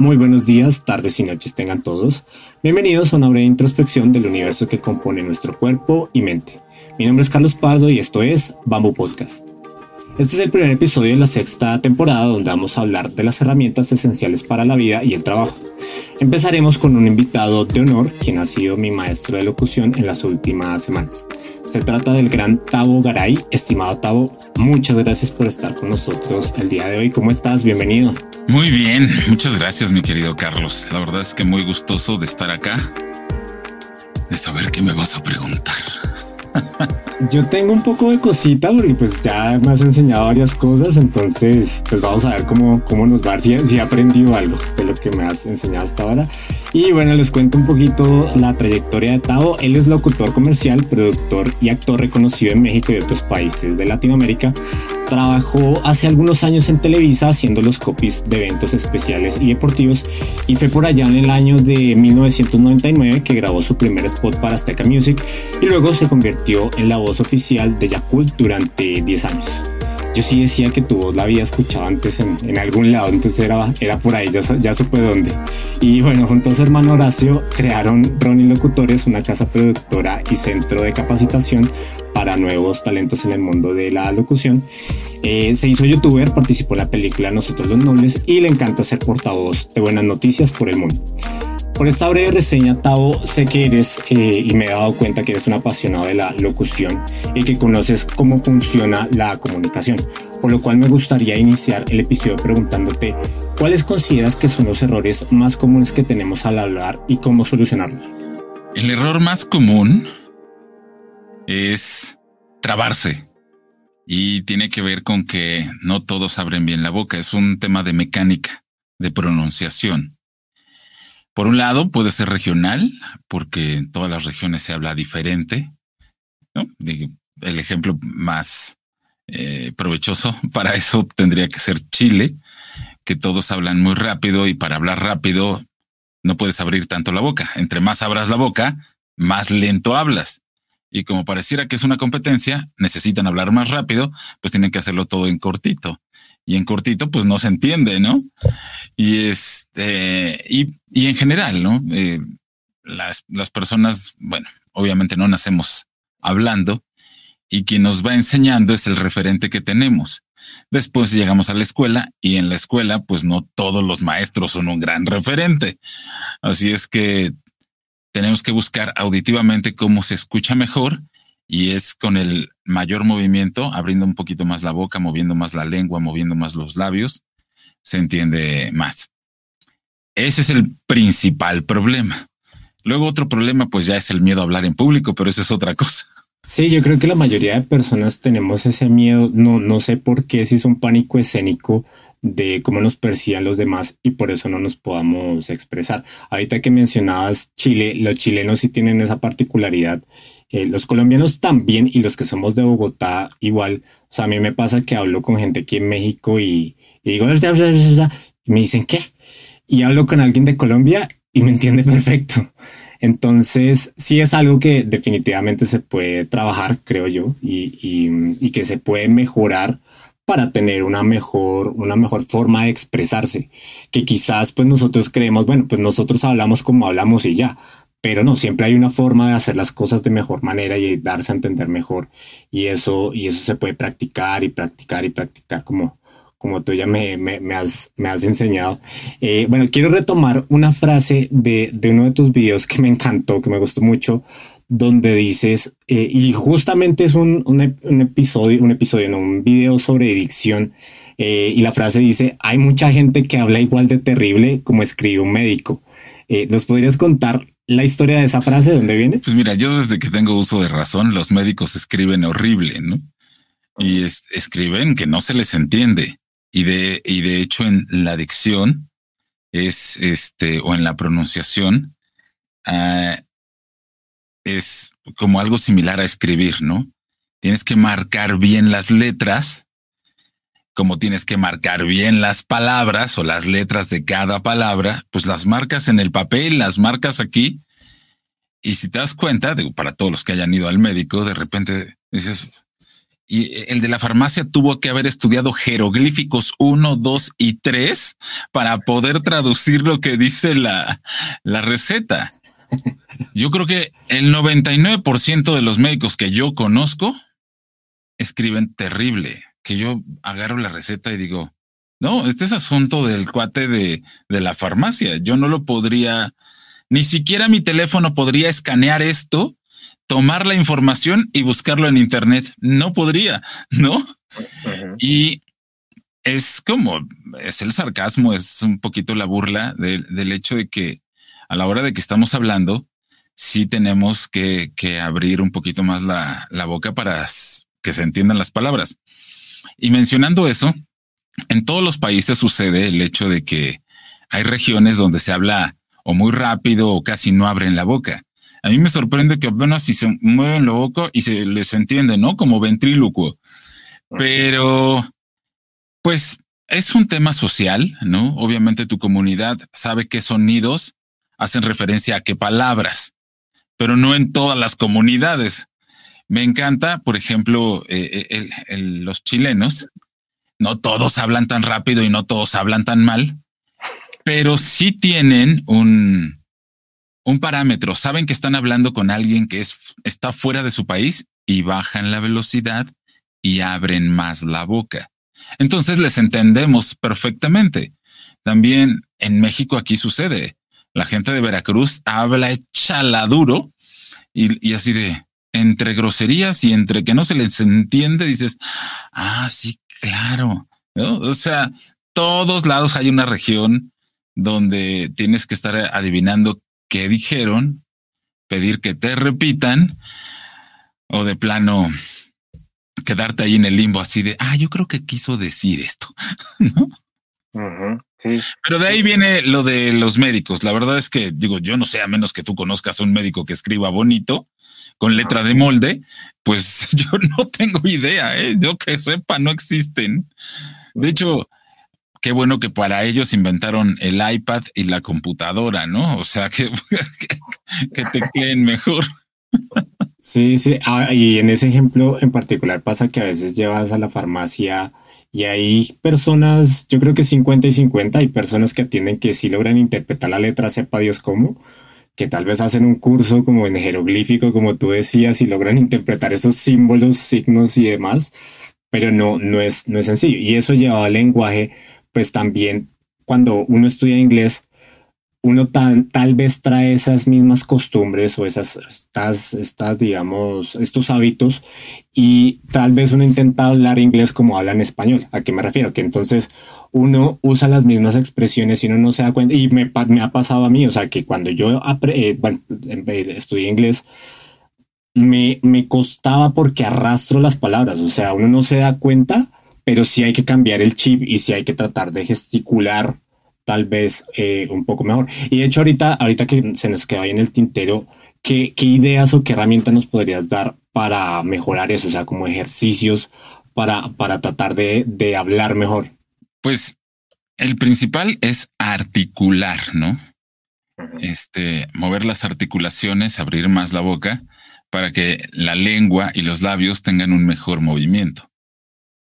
Muy buenos días, tardes y noches tengan todos. Bienvenidos a una breve introspección del universo que compone nuestro cuerpo y mente. Mi nombre es Carlos Pardo y esto es Bamboo Podcast. Este es el primer episodio de la sexta temporada donde vamos a hablar de las herramientas esenciales para la vida y el trabajo. Empezaremos con un invitado de honor, quien ha sido mi maestro de locución en las últimas semanas. Se trata del gran Tavo Garay. Estimado Tavo, muchas gracias por estar con nosotros el día de hoy. ¿Cómo estás? Bienvenido. Muy bien, muchas gracias mi querido Carlos. La verdad es que muy gustoso de estar acá, de saber qué me vas a preguntar. Yo tengo un poco de cosita porque pues ya me has enseñado varias cosas, entonces pues vamos a ver cómo, cómo nos va, si, si he aprendido algo de lo que me has enseñado hasta ahora. Y bueno, les cuento un poquito la trayectoria de Tavo. Él es locutor comercial, productor y actor reconocido en México y otros países de Latinoamérica. Trabajó hace algunos años en Televisa haciendo los copies de eventos especiales y deportivos y fue por allá en el año de 1999 que grabó su primer spot para Azteca Music y luego se convirtió en la voz oficial de Yakult durante 10 años. Yo sí decía que tu voz la había escuchado antes en, algún lado, entonces era, era por ahí, ya, ya supe dónde. Y bueno, junto a su hermano Horacio crearon Ronnie Locutores, una casa productora y centro de capacitación para nuevos talentos en el mundo de la locución. Eh, se hizo youtuber, participó en la película Nosotros los Nobles y le encanta ser portavoz de buenas noticias por el mundo. Por esta breve reseña, Tavo, sé que eres eh, y me he dado cuenta que eres un apasionado de la locución y que conoces cómo funciona la comunicación, por lo cual me gustaría iniciar el episodio preguntándote cuáles consideras que son los errores más comunes que tenemos al hablar y cómo solucionarlos. El error más común es trabarse y tiene que ver con que no todos abren bien la boca, es un tema de mecánica, de pronunciación. Por un lado, puede ser regional, porque en todas las regiones se habla diferente. El ejemplo más eh, provechoso para eso tendría que ser Chile, que todos hablan muy rápido y para hablar rápido no puedes abrir tanto la boca. Entre más abras la boca, más lento hablas. Y como pareciera que es una competencia, necesitan hablar más rápido, pues tienen que hacerlo todo en cortito y en cortito pues no se entiende, ¿no? Y este, y, y en general, ¿no? Eh, las, las personas, bueno, obviamente no nacemos hablando y quien nos va enseñando es el referente que tenemos. Después llegamos a la escuela y en la escuela pues no todos los maestros son un gran referente. Así es que tenemos que buscar auditivamente cómo se escucha mejor y es con el mayor movimiento, abriendo un poquito más la boca, moviendo más la lengua, moviendo más los labios, se entiende más. Ese es el principal problema. Luego otro problema pues ya es el miedo a hablar en público, pero eso es otra cosa. Sí, yo creo que la mayoría de personas tenemos ese miedo, no, no sé por qué, si es un pánico escénico de cómo nos perciban los demás y por eso no nos podamos expresar. Ahorita que mencionabas Chile, los chilenos sí tienen esa particularidad eh, los colombianos también y los que somos de Bogotá igual. O sea, a mí me pasa que hablo con gente aquí en México y, digo, y me dicen, ¿qué? Y hablo con alguien de Colombia y me entiende perfecto. Entonces, sí es algo que definitivamente se puede trabajar, creo yo, y, y, que se puede mejorar para tener una mejor, una mejor forma de expresarse. Que quizás pues nosotros creemos, bueno, pues nosotros hablamos como hablamos y ya, pero no, siempre hay una forma de hacer las cosas de mejor manera y darse a entender mejor. Y eso, y eso se puede practicar y practicar y practicar como, como tú ya me, me, has, me has enseñado. Eh, bueno, quiero retomar una frase de, de, uno de tus videos que me encantó, que me gustó mucho, donde dices, eh, y justamente es un, un, episodio, un episodio, no, un video sobre adicción. Eh, y la frase dice, hay mucha gente que habla igual de terrible como escribe un médico. ¿Nos podrías contar la historia de esa frase? ¿De dónde viene? Pues mira, yo desde que tengo uso de razón, los médicos escriben horrible, ¿no? Y escriben que no se les entiende. Y de, y de hecho en la dicción es este, o en la pronunciación, ah, es como algo similar a escribir, ¿no? Tienes que marcar bien las letras, como tienes que marcar bien las palabras o las letras de cada palabra, pues las marcas en el papel, las marcas aquí. Y si te das cuenta, digo, para todos los que hayan ido al médico, de repente dices, y el de la farmacia tuvo que haber estudiado jeroglíficos 1, 2 y 3 para poder traducir lo que dice la, la receta. Yo creo que el 99% de los médicos que yo conozco escriben terrible, que yo agarro la receta y digo, no, este es asunto del cuate de, de la farmacia. Yo no lo podría, ni siquiera mi teléfono podría escanear esto tomar la información y buscarlo en Internet. No podría, ¿no? Y es como, es el sarcasmo, es un poquito la burla del hecho de que a la hora de que estamos hablando, sí tenemos que, abrir un poquito más la, la boca para que se entiendan las palabras. Y mencionando eso, en todos los países sucede el hecho de que hay regiones donde se habla o muy rápido o casi no abren la boca. A mí me sorprende que apenas si se mueven la boca y se les entiende, ¿no? Como ventrílocuo. Pero, pues, es un tema social, ¿no? Obviamente tu comunidad sabe qué sonidos hacen referencia a qué palabras, pero no en todas las comunidades. Me encanta, por ejemplo, eh, eh, los chilenos. No todos hablan tan rápido y no todos hablan tan mal, pero sí tienen un, un parámetro, saben que están hablando con alguien que es, está fuera de su país y bajan la velocidad y abren más la boca. Entonces les entendemos perfectamente. También en México aquí sucede. La gente de Veracruz habla chaladuro y, y así de entre groserías y entre que no se les entiende, dices, ah, sí, claro. O sea, todos lados hay una región donde tienes que estar adivinando que dijeron, pedir que te repitan o de plano quedarte ahí en el limbo así de, ah, yo creo que quiso decir esto, ¿no? sí. Pero de ahí viene lo de los médicos. La verdad es que, digo, yo no sé, a menos que tú conozcas a un médico que escriba bonito, con letra de molde, pues yo no tengo idea, ¿eh? Yo que sepa, no existen. De hecho, qué bueno que para ellos inventaron el iPad y la computadora, ¿no? O sea, que, que, te queden mejor. Sí, sí. Ah, y en ese ejemplo en particular pasa que a veces llevas a la farmacia y hay personas, yo creo que 50 y 50, hay personas que atienden que sí logran interpretar la letra, sepa Dios cómo, que tal vez hacen un curso como en jeroglífico, como tú decías, y logran interpretar esos símbolos, signos y demás, pero no, no, es, no es sencillo. Y eso lleva al lenguaje pues también cuando uno estudia inglés, uno tal vez trae esas mismas costumbres o esas, estas, estas, digamos, estos hábitos y tal vez uno intenta hablar inglés como habla en español. ¿A qué me refiero? Que entonces uno usa las mismas expresiones y uno no se da cuenta. Y me, me ha pasado a mí, o sea, que cuando yo eh, estudié inglés, me, me costaba porque arrastro las palabras, o sea, uno no se da cuenta pero sí hay que cambiar el chip y sí hay que tratar de gesticular tal vez eh, un poco mejor. Y de hecho ahorita, ahorita que se nos queda ahí en el tintero, ¿qué, ¿qué, ideas o qué herramientas nos podrías dar para mejorar eso? O sea, como ejercicios para, para tratar de, de hablar mejor. Pues el principal es articular, ¿no? Este, mover las articulaciones, abrir más la boca para que la lengua y los labios tengan un mejor movimiento.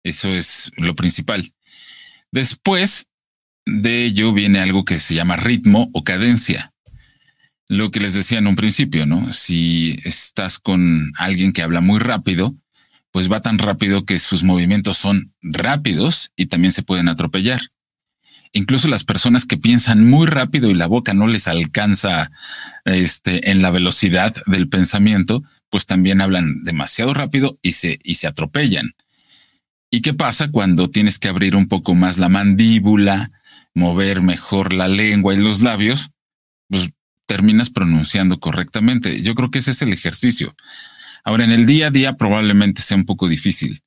Eso es lo principal. Después de ello viene algo que se llama ritmo o cadencia. Lo que les decía en un principio, ¿no? Si estás con alguien que habla muy rápido, pues va tan rápido que sus movimientos son rápidos y también se pueden atropellar. Incluso las personas que piensan muy rápido y la boca no les alcanza este, en la velocidad del pensamiento, pues también hablan demasiado rápido y se, y se atropellan. ¿Y qué pasa cuando tienes que abrir un poco más la mandíbula, mover mejor la lengua y los labios? Pues terminas pronunciando correctamente. Yo creo que ese es el ejercicio. Ahora, en el día a día probablemente sea un poco difícil.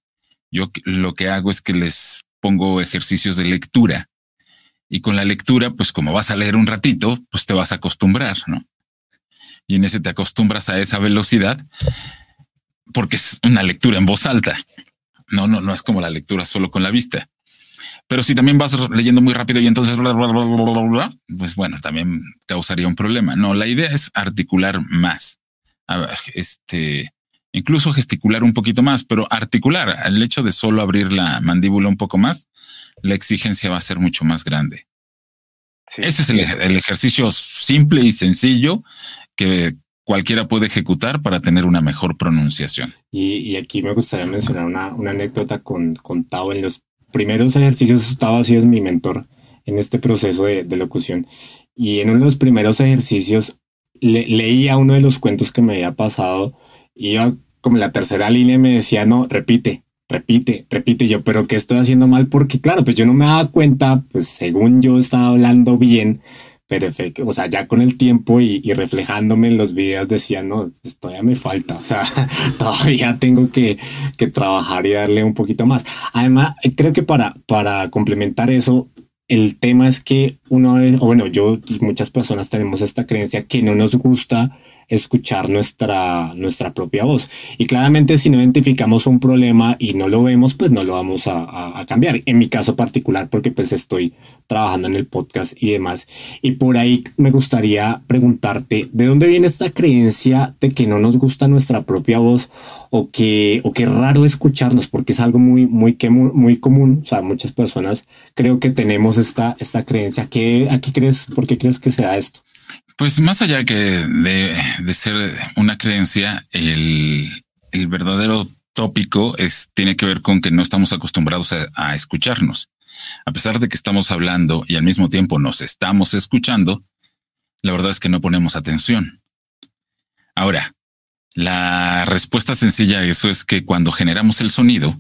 Yo lo que hago es que les pongo ejercicios de lectura Y con la lectura, pues como vas a leer un ratito, pues te vas a acostumbrar, ¿no? Y en ese te acostumbras a esa velocidad porque es una lectura en voz alta. No, no, no es como la lectura solo con la vista. Pero si también vas leyendo muy rápido y entonces, pues bueno, también causaría un problema. No, la idea es articular más. Este, incluso gesticular un poquito más, pero articular. El hecho de solo abrir la mandíbula un poco más, la exigencia va a ser mucho más grande. Ese es el, ejercicio simple y sencillo que cualquiera puede ejecutar para tener una mejor pronunciación. Y, aquí me gustaría mencionar una, anécdota con, con Tao. En los primeros ejercicios, Tao ha sido mi mentor en este proceso de, locución. Y en uno de los primeros ejercicios leía uno de los cuentos que me había pasado. Iba como la tercera línea me decía, no, repite, repite, repite yo, pero ¿qué estoy haciendo mal? Porque claro, pues yo no me daba cuenta, pues según yo estaba hablando bien, perfecto, o sea, ya con el tiempo y, reflejándome en los videos decía, no, pues todavía me falta, o sea, todavía tengo que, que, trabajar y darle un poquito más. Además, creo que para, para complementar eso, el tema es que uno, bueno, yo y muchas personas tenemos esta creencia que no nos gusta escuchar nuestra, nuestra propia voz. Y claramente si no identificamos un problema y no lo vemos, pues no lo vamos a, a, cambiar. En mi caso particular, porque pues estoy trabajando en el podcast y demás. Y por ahí me gustaría preguntarte, ¿de dónde viene esta creencia de que no nos gusta nuestra propia voz o que, o que raro escucharnos? Porque es algo muy, muy, muy común. O sea, muchas personas creo que tenemos esta, esta creencia. ¿Qué, aquí crees? ¿Por qué crees que sea esto? Pues más allá que de, ser una creencia, el, verdadero tópico es, tiene que ver con que no estamos acostumbrados a, escucharnos. A pesar de que estamos hablando y al mismo tiempo nos estamos escuchando, la verdad es que no ponemos atención. Ahora, la respuesta sencilla a eso es que cuando generamos el sonido,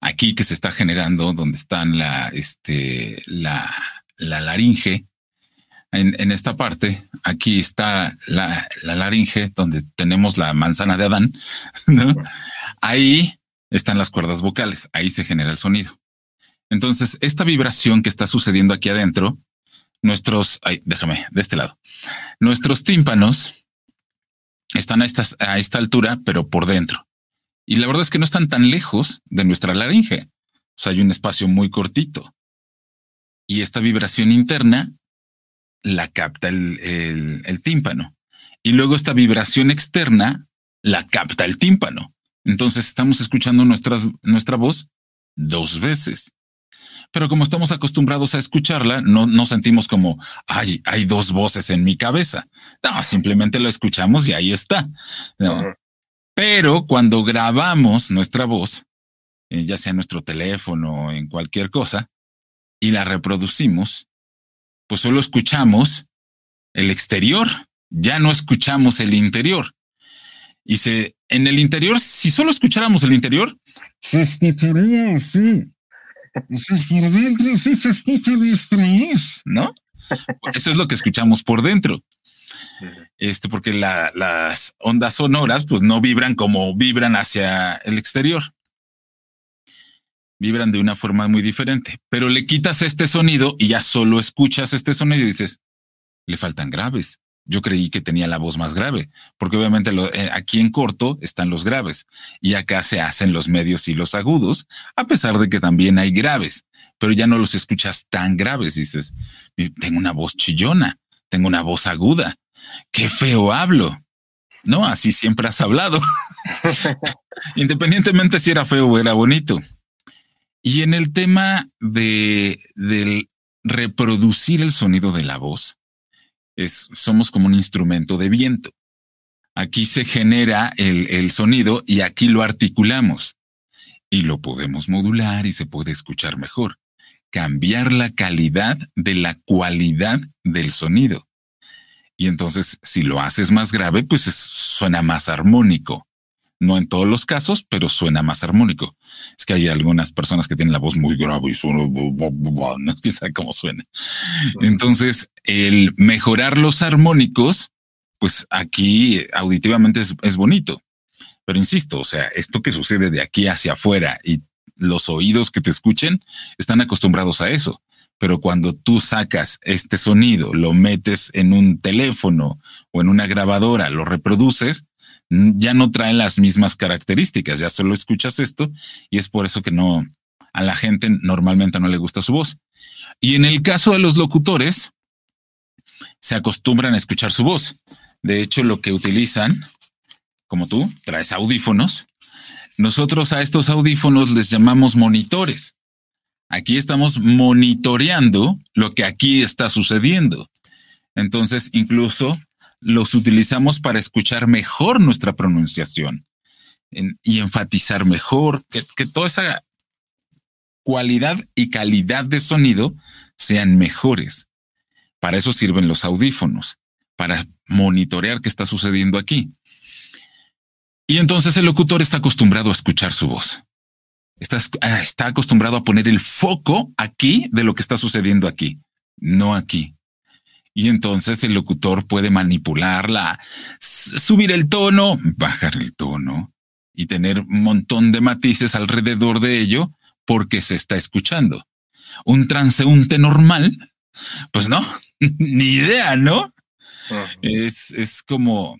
aquí que se está generando, donde están la, este, la, la laringe, en, esta parte, aquí está la, laringe, donde tenemos la manzana de Adán, Ahí están las cuerdas vocales, ahí se genera el sonido. Entonces, esta vibración que está sucediendo aquí adentro, nuestros, ay, déjame, de este lado, nuestros tímpanos están a esta, a esta altura, pero por dentro. Y la verdad es que no están tan lejos de nuestra laringe. O sea, hay un espacio muy cortito. Y esta vibración interna la capta el, tímpano. Y luego esta vibración externa la capta el tímpano. Entonces estamos escuchando nuestras, nuestra voz dos veces. Pero como estamos acostumbrados a escucharla, no, no sentimos como, ay, hay dos voces en mi cabeza. No, simplemente lo escuchamos y ahí está. Pero cuando grabamos nuestra voz, eh, ya sea en nuestro teléfono o en cualquier cosa, y la reproducimos, pues solo escuchamos el exterior, ya no escuchamos el interior. Y se, en el interior, si solo escucháramos el interior, ¿no? Eso es lo que escuchamos por dentro. Este, porque las ondas sonoras, pues no vibran como vibran hacia el exterior vibran de una forma muy diferente, pero le quitas este sonido y ya solo escuchas este sonido y dices, le faltan graves. Yo creí que tenía la voz más grave, porque obviamente eh, aquí en corto están los graves y acá se hacen los medios y los agudos, a pesar de que también hay graves, pero ya no los escuchas tan graves. Dices, tengo una voz chillona, tengo una voz aguda, qué feo hablo. No, así siempre has hablado. Independientemente si era feo o era bonito. Y en el tema de del reproducir el sonido de la voz, es, somos como un instrumento de viento. Aquí se genera el, el sonido y aquí lo articulamos y lo podemos modular y se puede escuchar mejor. Cambiar la calidad de la cualidad del sonido. Y entonces, si lo haces más grave, pues suena más armónico. No en todos los casos, pero suena más armónico. Es que hay algunas personas que tienen la voz muy grave y suena, no sabe cómo suena. Entonces, el mejorar los armónicos, pues aquí auditivamente es, bonito. Pero insisto, o sea, esto que sucede de aquí hacia afuera y los oídos que te escuchen están acostumbrados a eso. Pero cuando tú sacas este sonido, lo metes en un teléfono o en una grabadora, lo reproduces, ya no trae las mismas características, ya solo escuchas esto y es por eso que no, a la gente normalmente no le gusta su voz. Y en el caso de los locutores, se acostumbran a escuchar su voz. De hecho, lo que utilizan, como tú, traes audífonos. Nosotros a estos audífonos les llamamos monitores. Aquí estamos monitoreando lo que aquí está sucediendo. Entonces, incluso los utilizamos para escuchar mejor nuestra pronunciación y enfatizar mejor que, toda esa cualidad y calidad de sonido sean mejores. Para eso sirven los audífonos, para monitorear qué está sucediendo aquí. Y entonces el locutor está acostumbrado a escuchar su voz. Está, ah, está, acostumbrado a poner el foco aquí de lo que está sucediendo aquí, no aquí. Y entonces el locutor puede manipularla, subir el tono, bajar el tono y tener un montón de matices alrededor de ello porque se está escuchando. Un transeúnte normal, pues no, ni idea, ¿no? es, es, como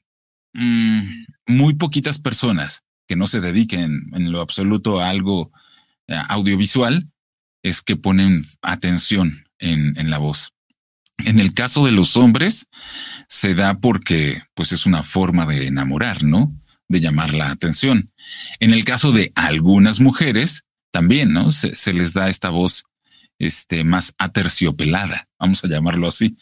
mm, muy poquitas personas que no se dediquen en lo absoluto a algo eh, audiovisual es que ponen atención en, en la voz. En el caso de los hombres, se da porque pues es una forma de enamorar, ¿no? De llamar la atención. En el caso de algunas mujeres, también, ¿no? Se, se les da esta voz este, más aterciopelada, vamos a llamarlo así.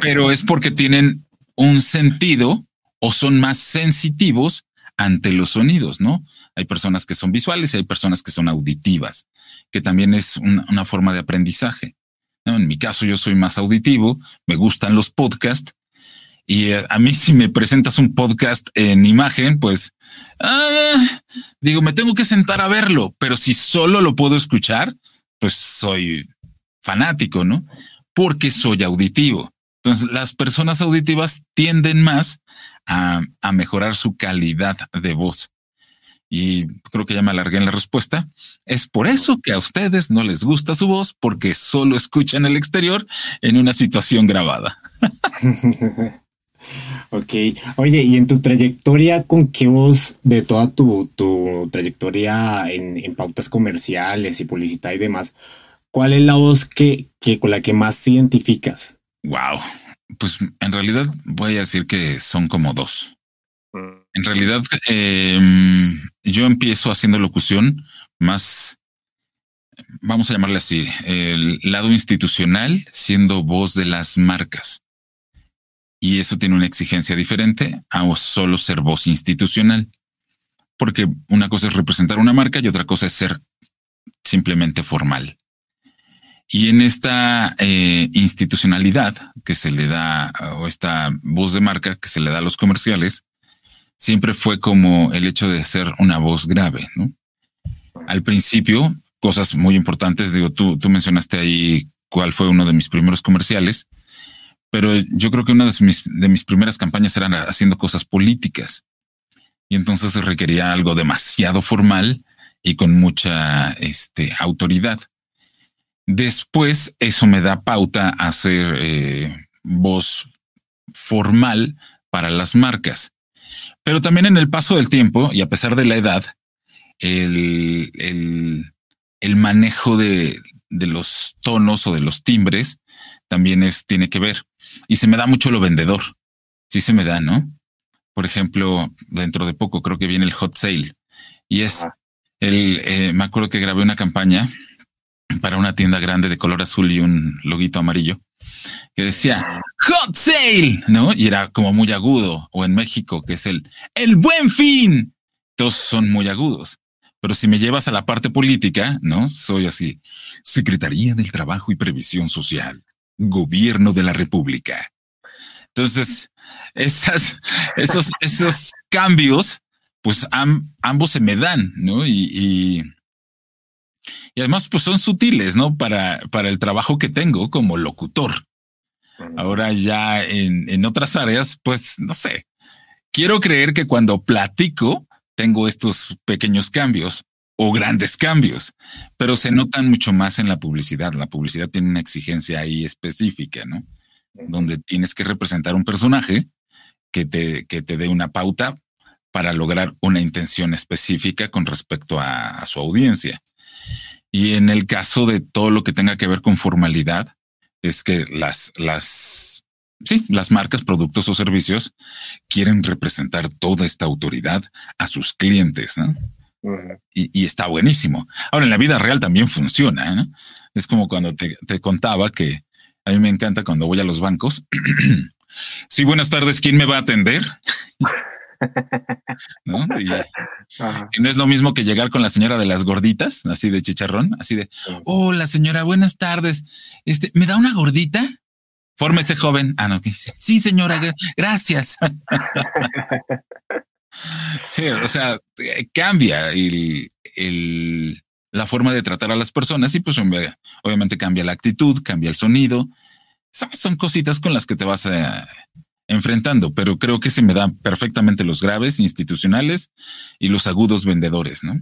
Pero es porque tienen un sentido o son más sensitivos ante los sonidos, ¿no? Hay personas que son visuales y hay personas que son auditivas, que también es una, forma de aprendizaje. En mi caso, yo soy más auditivo, me gustan los podcasts y eh, a mí si me presentas un podcast en imagen, pues ah, digo, me tengo que sentar a verlo, pero si solo lo puedo escuchar, pues soy fanático, ¿no? Porque soy auditivo. Entonces, las personas auditivas tienden más a, mejorar su calidad de voz. Y creo que ya me alargué en la respuesta. Es por eso que a ustedes no les gusta su voz porque solo escuchan el exterior en una situación grabada. ok. Oye, y en tu trayectoria, ¿con qué voz de toda tu, trayectoria en, pautas comerciales y publicidad y demás, cuál es la voz que, que con la que más te identificas? Wow. Pues en realidad voy a decir que son como dos. En realidad, em, yo empiezo haciendo locución más, vamos a llamarle así, el lado institucional siendo voz de las marcas. Y eso tiene una exigencia diferente a solo ser voz institucional. Porque una cosa es representar una marca y otra cosa es ser simplemente formal. Y en esta eh, institucionalidad que se le da, o esta voz de marca que se le da a los comerciales, siempre fue como el hecho de ser una voz grave, ¿no? Al principio, cosas muy importantes, digo, tú, tú mencionaste ahí cuál fue uno de mis primeros comerciales, pero yo creo que una de mis, de mis primeras campañas eran haciendo cosas políticas. Y entonces se requería algo demasiado formal y con mucha este, autoridad. Después eso me da pauta a hacer eh, voz formal para las marcas. Pero también en el paso del tiempo y a pesar de la edad, el, el, manejo de, de, los tonos o de los timbres también es, tiene que ver. Y se me da mucho lo vendedor. Sí se me da, ¿no? Por ejemplo, dentro de poco creo que viene el hot sale y es el, eh, me acuerdo que grabé una campaña para una tienda grande de color azul y un loguito amarillo que decía Hot Sale, ¿no? Y era como muy agudo. O en México, que es el El Buen Fin. Todos son muy agudos. Pero si me llevas a la parte política, ¿no? Soy así. Secretaría del Trabajo y Previsión Social. Gobierno de la República. Entonces, esas, esos, esos cambios, pues ambos se me dan, ¿no? y y además, pues son sutiles, ¿no? Para, para el trabajo que tengo como locutor. Ahora ya en, en otras áreas, pues no sé. Quiero creer que cuando platico tengo estos pequeños cambios, o grandes cambios, pero se notan mucho más en la publicidad. La publicidad tiene una exigencia ahí específica, ¿no? Donde tienes que representar un personaje que te, que te dé una pauta para lograr una intención específica con respecto a, su audiencia. Y en el caso de todo lo que tenga que ver con formalidad, es que las, las, sí, las marcas, productos o servicios quieren representar toda esta autoridad a sus clientes, ¿no? y, está buenísimo. Ahora, en la vida real también funciona. ¿eh? Es como cuando te, contaba que a mí me encanta cuando voy a los bancos. sí, buenas tardes, ¿quién me va a atender? ¿No? no es lo mismo que llegar con la señora de las gorditas, así de chicharrón, así de, hola señora, buenas tardes. Este, ¿me da una gordita? Fórmese joven. Ah, no, sí, señora, gracias. Sí, o sea, cambia el, la forma de tratar a las personas y pues obviamente cambia la actitud, cambia el sonido. Son cositas con las que te vas eh, enfrentando, pero creo que se me dan perfectamente los graves institucionales y los agudos vendedores, ¿no?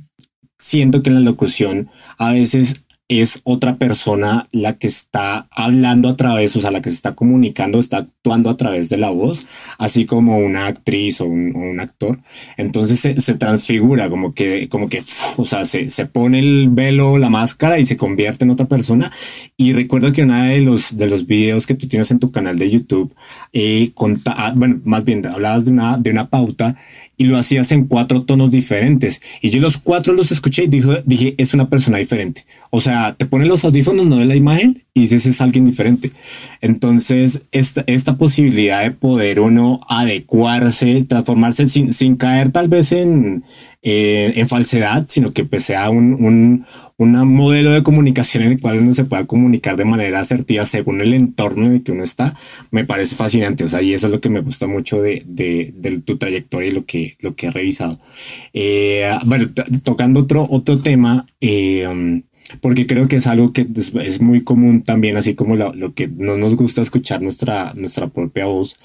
Siento que en la locución a veces es otra persona la que está hablando a través, o sea, la que se está comunicando, está actuando a través de la voz, así como una actriz o un, actor. Entonces se, transfigura, como que, como que, o sea, se, se, pone el velo, la máscara y se convierte en otra persona. Y recuerdo que una de los, de los videos que tú tienes en tu canal de YouTube, eh, ah, bueno, más bien hablabas de una, de una pauta y lo hacías en cuatro tonos diferentes. Y yo los cuatro los escuché y dije, dije, es una persona diferente. O sea, te pones los audífonos, no de la imagen y dices, es alguien diferente. Entonces, esta, esta posibilidad de poder uno adecuarse, transformarse sin, sin caer tal vez en, eh, en falsedad, sino que pues sea un, un, un, modelo de comunicación en el cual uno se pueda comunicar de manera asertiva según el entorno en el que uno está, me parece fascinante. O sea, y eso es lo que me gusta mucho de, de, de tu trayectoria y lo que, lo que he revisado. Eh, bueno, tocando otro, otro tema, eh, porque creo que es algo que es, muy común también, así como lo, que no nos gusta escuchar nuestra, nuestra propia voz.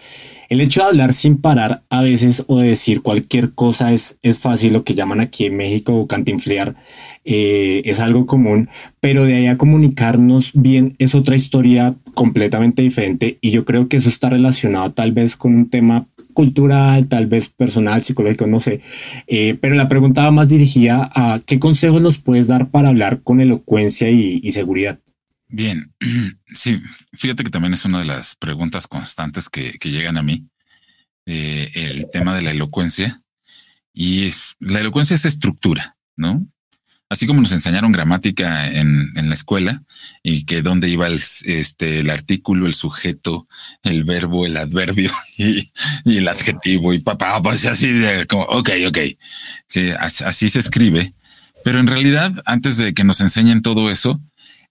El hecho de hablar sin parar a veces o de decir cualquier cosa es, es fácil, lo que llaman aquí en México cantinflear, eh, es algo común, pero de ahí a comunicarnos bien es otra historia completamente diferente y yo creo que eso está relacionado tal vez con un tema cultural, tal vez personal, psicológico, no sé. Eh, pero la pregunta más dirigida a qué consejos nos puedes dar para hablar con elocuencia y, seguridad. Bien, sí, fíjate que también es una de las preguntas constantes que, llegan a mí, eh, el tema de la elocuencia. Y es, la elocuencia es estructura, ¿no? Así como nos enseñaron gramática en, la escuela y que dónde iba el, este, el artículo, el sujeto, el verbo, el adverbio y, el adjetivo y papá, pues así de como, ok, ok. Sí, así, se escribe. Pero en realidad, antes de que nos enseñen todo eso,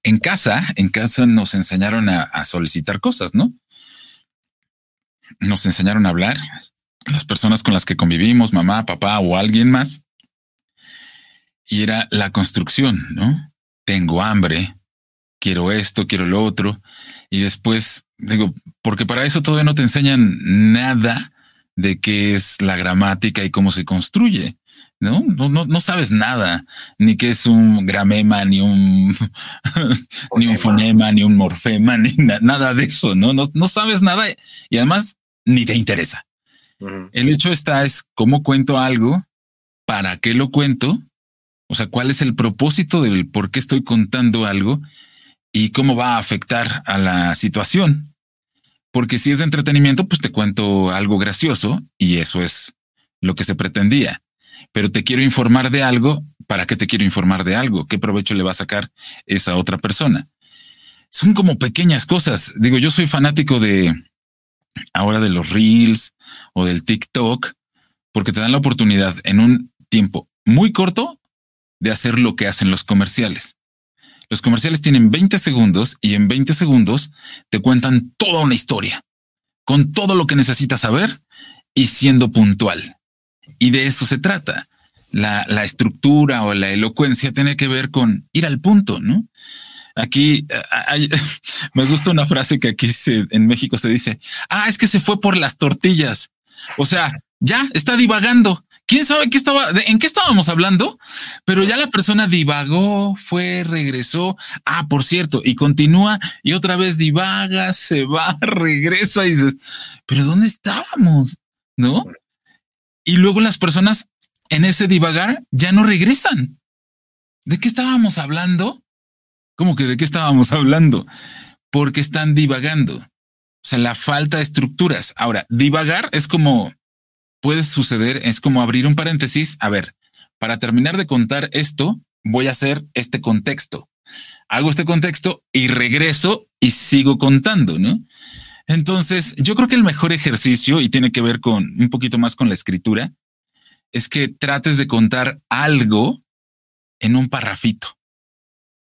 en casa, en casa nos enseñaron a, a solicitar cosas, ¿no? Nos enseñaron a hablar. Las personas con las que convivimos, mamá, papá o alguien más, y era la construcción, ¿no? Tengo hambre, quiero esto, quiero lo otro. Y después digo, porque para eso todavía no te enseñan nada de qué es la gramática y cómo se construye. ¿no? No, no, no sabes nada, ni qué es un gramema, ni un, ni un fonema, ni un morfema, ni nada de eso, ¿no? ¿no? No sabes nada y además ni te interesa. El hecho está es cómo cuento algo, para qué lo cuento o sea, ¿cuál es el propósito del por qué estoy contando algo y cómo va a afectar a la situación? Porque si es de entretenimiento, pues te cuento algo gracioso y eso es lo que se pretendía. Pero te quiero informar de algo. ¿Para qué te quiero informar de algo? ¿Qué provecho le va a sacar esa otra persona? Son como pequeñas cosas. Digo, yo soy fanático de ahora de los reels o del TikTok porque te dan la oportunidad en un tiempo muy corto de hacer lo que hacen los comerciales. Los comerciales tienen 20 segundos y en 20 segundos te cuentan toda una historia, con todo lo que necesitas saber y siendo puntual. Y de eso se trata. La, la estructura o la elocuencia tiene que ver con ir al punto, ¿no? Aquí me gusta una frase que aquí en México se dice, ah, es que se fue por las tortillas. O sea, ya está divagando quién sabe qué estaba, en qué estábamos hablando, pero ya la persona divagó, fue, regresó. Ah, por cierto, y continúa y otra vez divaga, se va, regresa y dices, pero ¿dónde estábamos? ¿No? Y luego las personas en ese divagar ya no regresan. ¿De qué estábamos hablando? ¿Cómo que de qué estábamos hablando? Porque están divagando. O sea, la falta de estructuras. Ahora, divagar es como puede suceder, es como abrir un paréntesis. A ver, para terminar de contar esto, voy a hacer este contexto. Hago este contexto y regreso y sigo contando, ¿no? Entonces, yo creo que el mejor ejercicio, y tiene que ver con un poquito más con la escritura, es que trates de contar algo en un parrafito,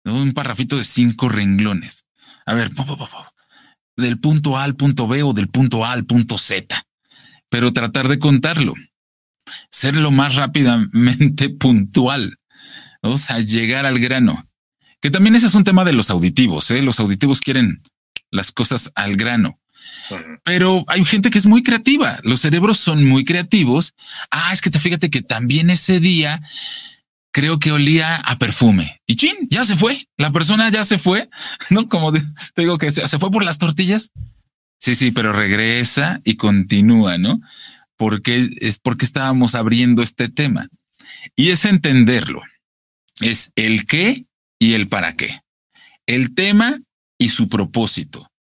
un parrafito de cinco renglones. A ver, del punto A al punto B o del punto A al punto Z pero tratar de contarlo, ser lo más rápidamente puntual, o sea, llegar al grano. Que también ese es un tema de los auditivos, ¿eh? Los auditivos quieren las cosas al grano. Pero hay gente que es muy creativa. Los cerebros son muy creativos. Ah, es que te fíjate que también ese día creo que olía a perfume y chin, ya se fue. La persona ya se fue, no como te digo que se, se fue por las tortillas Sí, sí, pero regresa y continúa, ¿no? Porque es porque estábamos abriendo este tema. Y es entenderlo. Es el qué y el para qué. El tema y su propósito.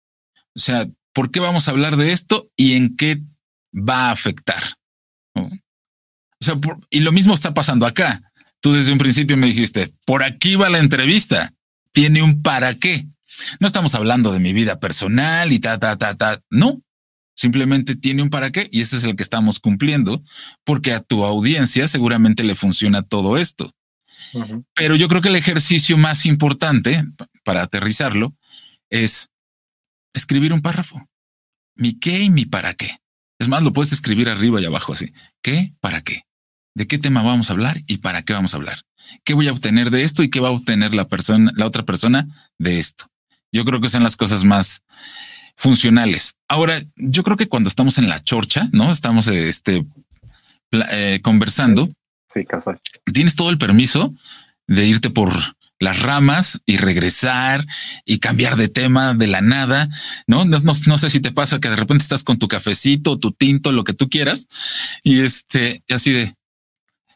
O sea, ¿por qué vamos a hablar de esto y en qué va a afectar? O sea, y lo mismo está pasando acá. Tú desde un principio me dijiste, por aquí va la entrevista. Tiene un para qué. No estamos hablando de mi vida personal y ta, ta, ta, ta. No, simplemente tiene un para qué y ese es el que estamos cumpliendo porque a tu audiencia seguramente le funciona todo esto. Pero yo creo que el ejercicio más importante para aterrizarlo es escribir un párrafo. Mi qué y mi para qué. Es más, lo puedes escribir arriba y abajo así. ¿Qué? ¿Para qué? ¿De qué tema vamos a hablar y para qué vamos a hablar? ¿Qué voy a obtener de esto y qué va a obtener la persona, la otra persona de esto? Yo creo que son las cosas más funcionales. Ahora, yo creo que cuando estamos en la chorcha, ¿no? Estamos este, eh, conversando. Sí, casual. Tienes todo el permiso de irte por las ramas y regresar y cambiar de tema de la nada, ¿no? No, no, sé si te pasa que de repente estás con tu cafecito, tu tinto, lo que tú quieras, y este, así de,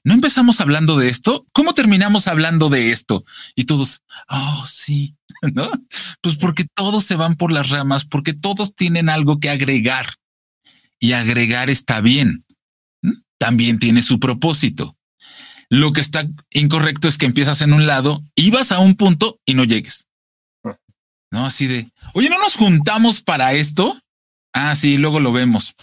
¿no empezamos hablando de esto? ¿Cómo terminamos hablando de esto? Y todos, oh, sí, ¿no? Pues porque todos se van por las ramas, porque todos tienen algo que agregar. Y agregar está bien. También tiene su propósito. Lo que está incorrecto es que empiezas en un lado y vas a un punto y no llegues. No, así de, oye, ¿no nos juntamos para esto? Ah, sí, luego lo vemos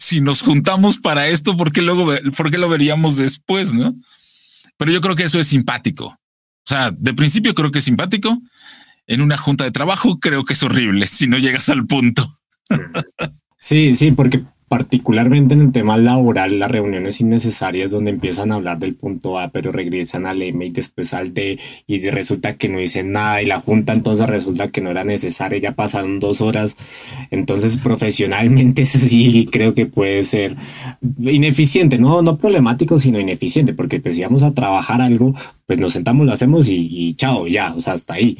si nos juntamos para esto, ¿por qué luego, por qué lo veríamos después? No, pero yo creo que eso es simpático. O sea, de principio creo que es simpático. En una junta de trabajo creo que es horrible si no llegas al punto. Sí, sí, porque particularmente en el tema laboral, las reuniones innecesarias donde empiezan a hablar del punto A, pero regresan al M y después al D y resulta que no dicen nada y la junta entonces resulta que no era necesaria, ya pasaron dos horas. Entonces profesionalmente eso sí creo que puede ser ineficiente, no, no problemático, sino ineficiente, porque pues si vamos a trabajar algo, pues nos sentamos, lo hacemos y, y chao, ya, o sea, hasta ahí.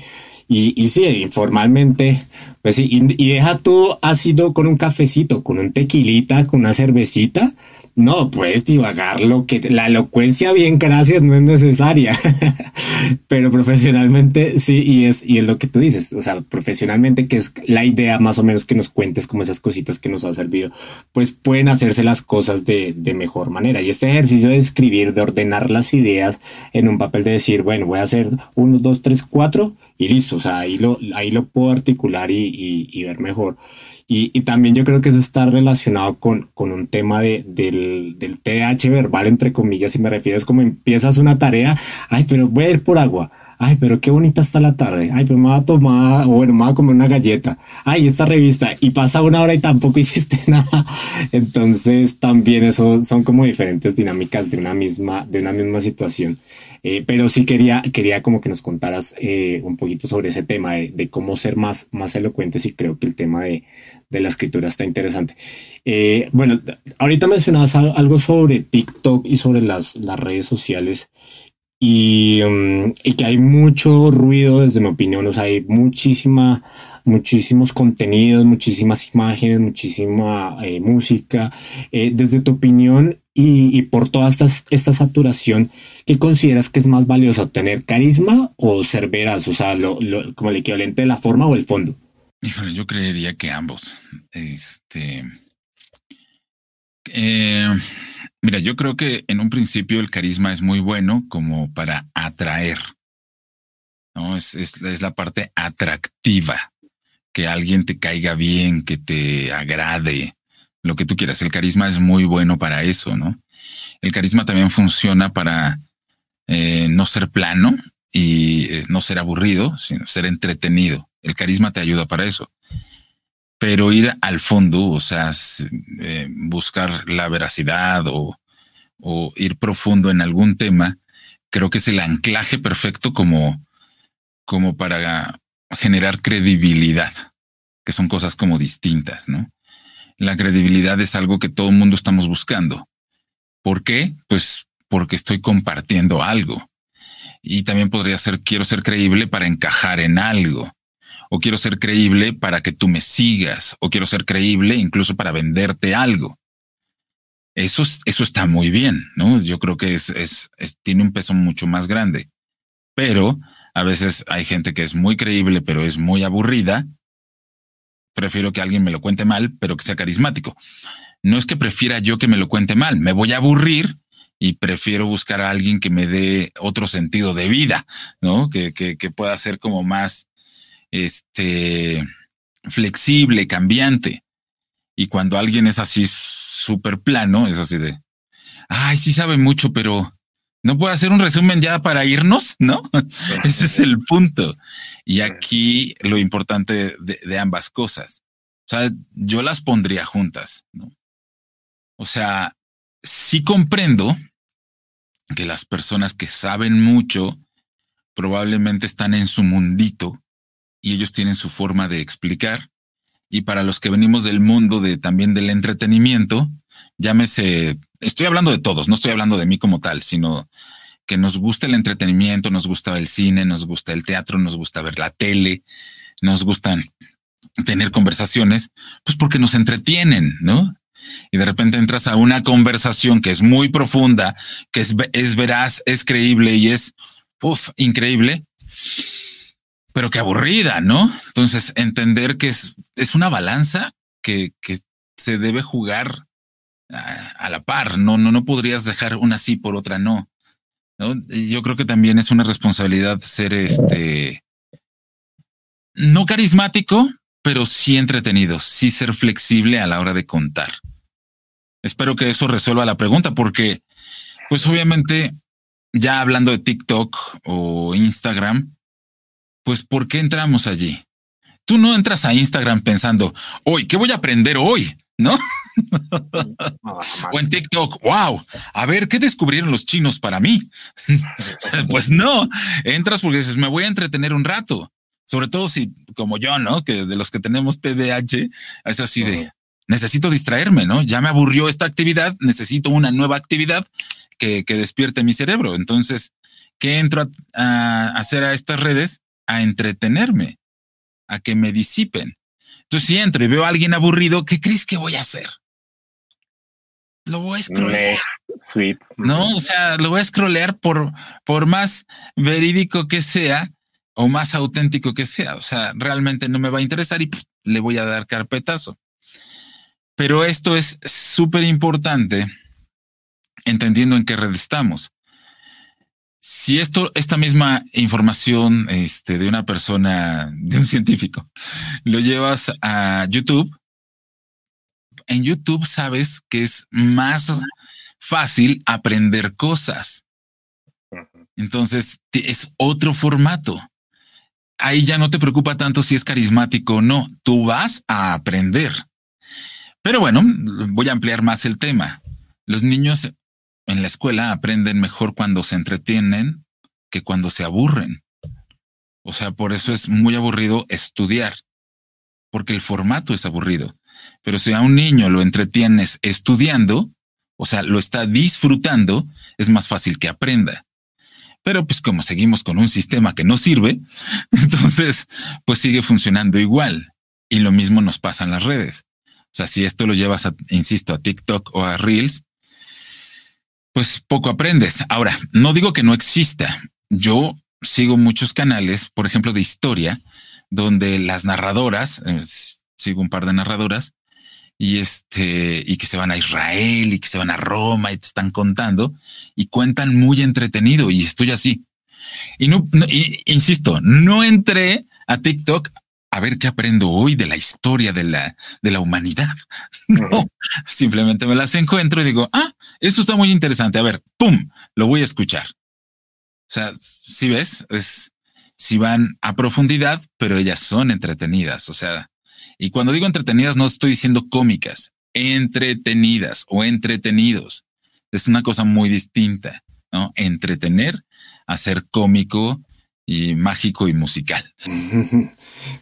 Y, y sí, informalmente, pues sí, y, deja tú, has ido con un cafecito, con un tequilita, con una cervecita, no, puedes divagar lo que la elocuencia bien gracias no es necesaria, pero profesionalmente sí, y es, y es lo que tú dices, o sea, profesionalmente que es la idea más o menos que nos cuentes como esas cositas que nos ha servido, pues pueden hacerse las cosas de, de mejor manera. Y este ejercicio de escribir, de ordenar las ideas en un papel de decir, bueno, voy a hacer uno, dos, tres, cuatro y listo, o sea, ahí lo, ahí lo puedo articular y, y, y ver mejor. Y, y, también yo creo que eso está relacionado con, con un tema de, del, del verbal, entre comillas, y me refiero, es como empiezas una tarea, ay, pero voy a ir por agua, Ay, pero qué bonita está la tarde. Ay, pues me va a tomar, bueno, me va a comer una galleta. Ay, esta revista. Y pasa una hora y tampoco hiciste nada. Entonces, también eso son como diferentes dinámicas de una misma, de una misma situación. Eh, pero sí quería, quería como que nos contaras eh, un poquito sobre ese tema de, cómo ser más, más elocuentes y creo que el tema de, de la escritura está interesante. Eh, bueno, ahorita mencionabas algo sobre TikTok y sobre las, las redes sociales y, mm, y, que hay mucho ruido desde mi opinión, o sea, hay muchísima, muchísimos contenidos, muchísimas imágenes, muchísima eh, música. Eh, desde tu opinión y, y, por toda esta, esta saturación, ¿qué consideras que es más valioso, tener carisma o ser veraz? O sea, lo, lo, como el equivalente de la forma o el fondo. Yo creería que ambos. Este. Eh, Mira, yo creo que en un principio el carisma es muy bueno como para atraer. ¿no? Es, la parte atractiva, que alguien te caiga bien, que te agrade, lo que tú quieras. El carisma es muy bueno para eso, ¿no? El carisma también funciona para eh, no ser plano y eh, no ser aburrido, sino ser entretenido. El carisma te ayuda para eso pero ir al fondo, o sea, eh, buscar la veracidad o, o, ir profundo en algún tema, creo que es el anclaje perfecto como, como para generar credibilidad, que son cosas como distintas, ¿no? La credibilidad es algo que todo el mundo estamos buscando. ¿Por qué? Pues porque estoy compartiendo algo. Y también podría ser, quiero ser creíble para encajar en algo o quiero ser creíble para que tú me sigas, o quiero ser creíble incluso para venderte algo. Eso, eso está muy bien, ¿no? Yo creo que es, es, tiene un peso mucho más grande. Pero a veces hay gente que es muy creíble, pero es muy aburrida. Prefiero que alguien me lo cuente mal, pero que sea carismático. No es que prefiera yo que me lo cuente mal, me voy a aburrir y prefiero buscar a alguien que me dé otro sentido de vida, ¿no? Que, que, que pueda ser como más este, flexible, cambiante. Y cuando alguien es así súper plano, es así de, ay, sí sabe mucho, pero no puedo hacer un resumen ya para irnos, ¿no? Ese es el punto. Y aquí lo importante de, de, ambas cosas. O sea, yo las pondría juntas, ¿no? O sea, sí comprendo que las personas que saben mucho probablemente están en su mundito y ellos tienen su forma de explicar. Y para los que venimos del mundo de también del entretenimiento, llámese, estoy hablando de todos, no estoy hablando de mí como tal, sino que nos gusta el entretenimiento, nos gusta el cine, nos gusta el teatro, nos gusta ver la tele, nos gustan tener conversaciones, pues porque nos entretienen, ¿no? Y de repente entras a una conversación que es muy profunda, que es, es veraz, es creíble y es uf, increíble pero qué aburrida, ¿no? Entonces, entender que es, es una balanza que, que se debe jugar a, la par, no, no, no podrías dejar una sí por otra no. ¿no? Yo creo que también es una responsabilidad ser este, no carismático, pero sí entretenido, sí ser flexible a la hora de contar. Espero que eso resuelva la pregunta, porque, pues obviamente, ya hablando de TikTok o Instagram, pues ¿por qué entramos allí? Tú no entras a Instagram pensando, hoy, ¿qué voy a aprender hoy? ¿No? o en TikTok, wow, a ver, ¿qué descubrieron los chinos para mí? pues no, entras porque dices, me voy a entretener un rato. Sobre todo si, como yo, ¿no? Que de los que tenemos TDAH, es así de, necesito distraerme, ¿no? Ya me aburrió esta actividad, necesito una nueva actividad que, que despierte mi cerebro. Entonces, ¿qué entro a, a hacer a estas redes? A entretenerme, a que me disipen. Entonces, si entro y veo a alguien aburrido, ¿qué crees que voy a hacer? Lo voy a scrollear. Sweet. No, o sea, lo voy a scrollear por, por más verídico que sea o más auténtico que sea. O sea, realmente no me va a interesar y le voy a dar carpetazo. Pero esto es súper importante entendiendo en qué red estamos si esto, esta misma información este, de una persona, de un científico, lo llevas a YouTube, en YouTube sabes que es más fácil aprender cosas. Entonces es otro formato. Ahí ya no te preocupa tanto si es carismático o no. Tú vas a aprender. Pero bueno, voy a ampliar más el tema. Los niños en la escuela aprenden mejor cuando se entretienen que cuando se aburren. O sea, por eso es muy aburrido estudiar, porque el formato es aburrido. Pero si a un niño lo entretienes estudiando, o sea, lo está disfrutando, es más fácil que aprenda. Pero pues como seguimos con un sistema que no sirve, entonces pues sigue funcionando igual. Y lo mismo nos pasa en las redes. O sea, si esto lo llevas, a, insisto, a TikTok o a Reels, pues poco aprendes. Ahora, no digo que no exista. Yo sigo muchos canales, por ejemplo, de historia, donde las narradoras, sigo un par de narradoras, y este, y que se van a Israel y que se van a Roma y te están contando y cuentan muy entretenido y estoy así. Y no, insisto, no entré a TikTok a ver qué aprendo hoy de la historia de la, de la humanidad. No, simplemente me las encuentro y digo, ah, esto está muy interesante. A ver, pum, lo voy a escuchar. O sea, si ves, es, si van a profundidad, pero ellas son entretenidas. O sea, y cuando digo entretenidas, no estoy diciendo cómicas, entretenidas o entretenidos. Es una cosa muy distinta, ¿no? Entretener a ser cómico y mágico y musical.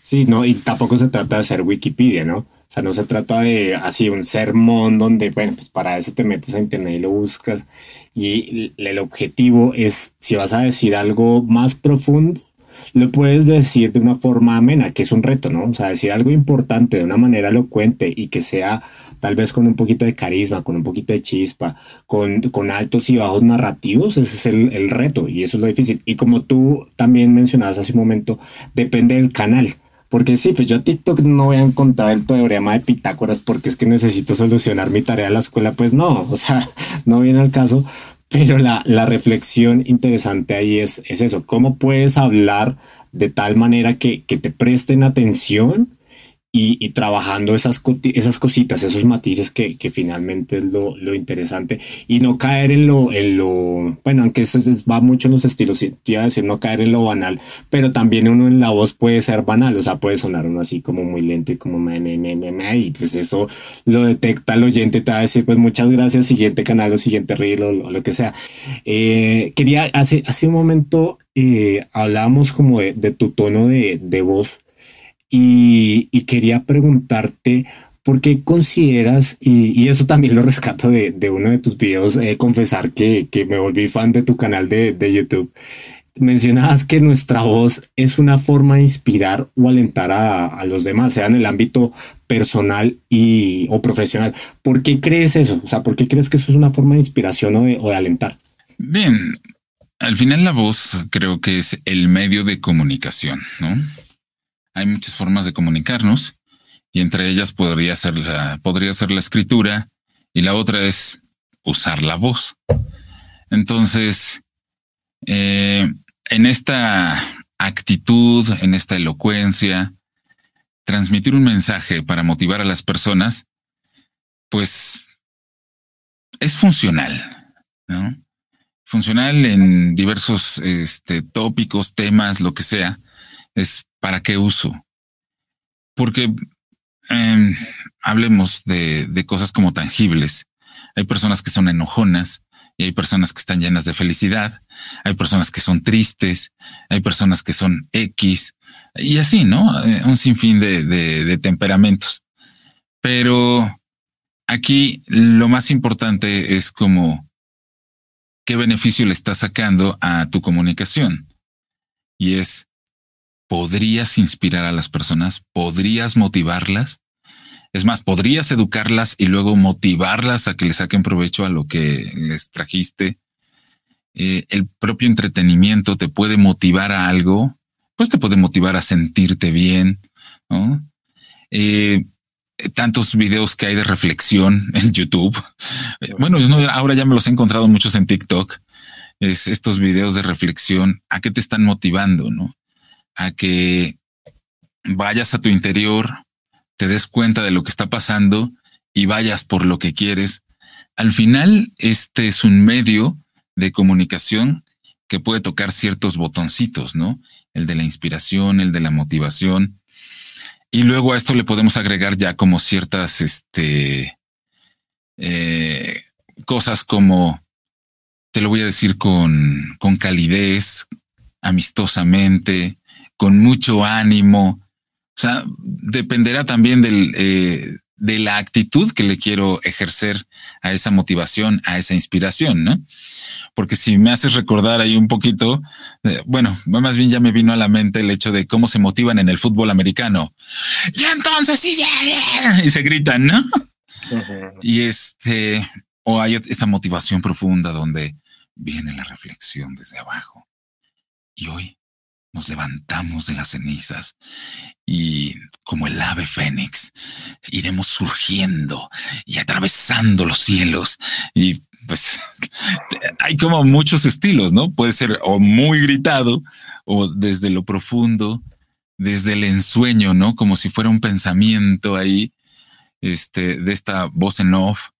Sí, no, y tampoco se trata de hacer Wikipedia, ¿no? O sea, no se trata de así un sermón donde, bueno, pues para eso te metes a internet y lo buscas. Y el objetivo es, si vas a decir algo más profundo, lo puedes decir de una forma amena, que es un reto, ¿no? O sea, decir algo importante de una manera elocuente y que sea tal vez con un poquito de carisma, con un poquito de chispa, con, con altos y bajos narrativos, ese es el, el, reto y eso es lo difícil. Y como tú también mencionabas hace un momento, depende del canal. Porque sí, pues yo a TikTok no voy a encontrar el teorema de Pitágoras porque es que necesito solucionar mi tarea de la escuela. Pues no, o sea, no viene al caso. Pero la, la reflexión interesante ahí es, es eso, ¿cómo puedes hablar de tal manera que, que te presten atención y, trabajando esas, esas cositas, esos matices que, que finalmente es lo, lo, interesante y no caer en lo, en lo bueno, aunque eso va mucho en los estilos, iba a decir no caer en lo banal, pero también uno en la voz puede ser banal, o sea, puede sonar uno así como muy lento y como me, me, y pues eso lo detecta el oyente, te va a decir pues muchas gracias, siguiente canal o siguiente reel o, lo que sea. Eh, quería, hace, hace un momento eh, hablábamos como de, de tu tono de, de voz y, quería preguntarte ¿Por qué consideras, y, eso también lo rescato de, uno de tus videos, eh, confesar que, me volví fan de tu canal de, YouTube, mencionabas que nuestra voz es una forma de inspirar o alentar a, los demás, sea en el ámbito personal y, o profesional. ¿Por qué crees eso? O sea, ¿por qué crees que eso es una forma de inspiración o de, o de alentar? Bien, al final la voz creo que es el medio de comunicación, ¿no? Hay muchas formas de comunicarnos y entre ellas podría ser la, podría ser la escritura y la otra es usar la voz. Entonces, eh, en esta actitud, en esta elocuencia, transmitir un mensaje para motivar a las personas, pues es funcional, ¿no? Funcional en diversos este, tópicos, temas, lo que sea. Es ¿Para qué uso? Porque em, hablemos de, cosas como tangibles. Hay personas que son enojonas y hay personas que están llenas de felicidad. Hay personas que son tristes. Hay personas que son X y así, ¿no? Eh, un sinfín de, de, de temperamentos. Pero aquí lo más importante es como qué beneficio le estás sacando a tu comunicación. Y es podrías inspirar a las personas, podrías motivarlas. Es más, podrías educarlas y luego motivarlas a que le saquen provecho a lo que les trajiste. Eh, el propio entretenimiento te puede motivar a algo, pues te puede motivar a sentirte bien, ¿no? Eh, tantos videos que hay de reflexión en YouTube. Eh, bueno, ahora ya me los he encontrado muchos en TikTok. Es estos videos de reflexión. ¿A qué te están motivando? No? A que vayas a tu interior, te des cuenta de lo que está pasando y vayas por lo que quieres. Al final, este es un medio de comunicación que puede tocar ciertos botoncitos, ¿no? El de la inspiración, el de la motivación. Y luego a esto le podemos agregar ya como ciertas, este, eh, cosas como, te lo voy a decir con, con calidez, amistosamente, con mucho ánimo. O sea, dependerá también del, eh, de la actitud que le quiero ejercer a esa motivación, a esa inspiración, ¿no? Porque si me haces recordar ahí un poquito, eh, bueno, más bien ya me vino a la mente el hecho de cómo se motivan en el fútbol americano. Y entonces sí, y se gritan, ¿no? Y este, o hay esta motivación profunda donde viene la reflexión desde abajo. Y hoy nos levantamos de las cenizas y como el ave fénix iremos surgiendo y atravesando los cielos y pues hay como muchos estilos, ¿no? Puede ser o muy gritado o desde lo profundo, desde el ensueño, ¿no? Como si fuera un pensamiento ahí, este, de esta voz en off.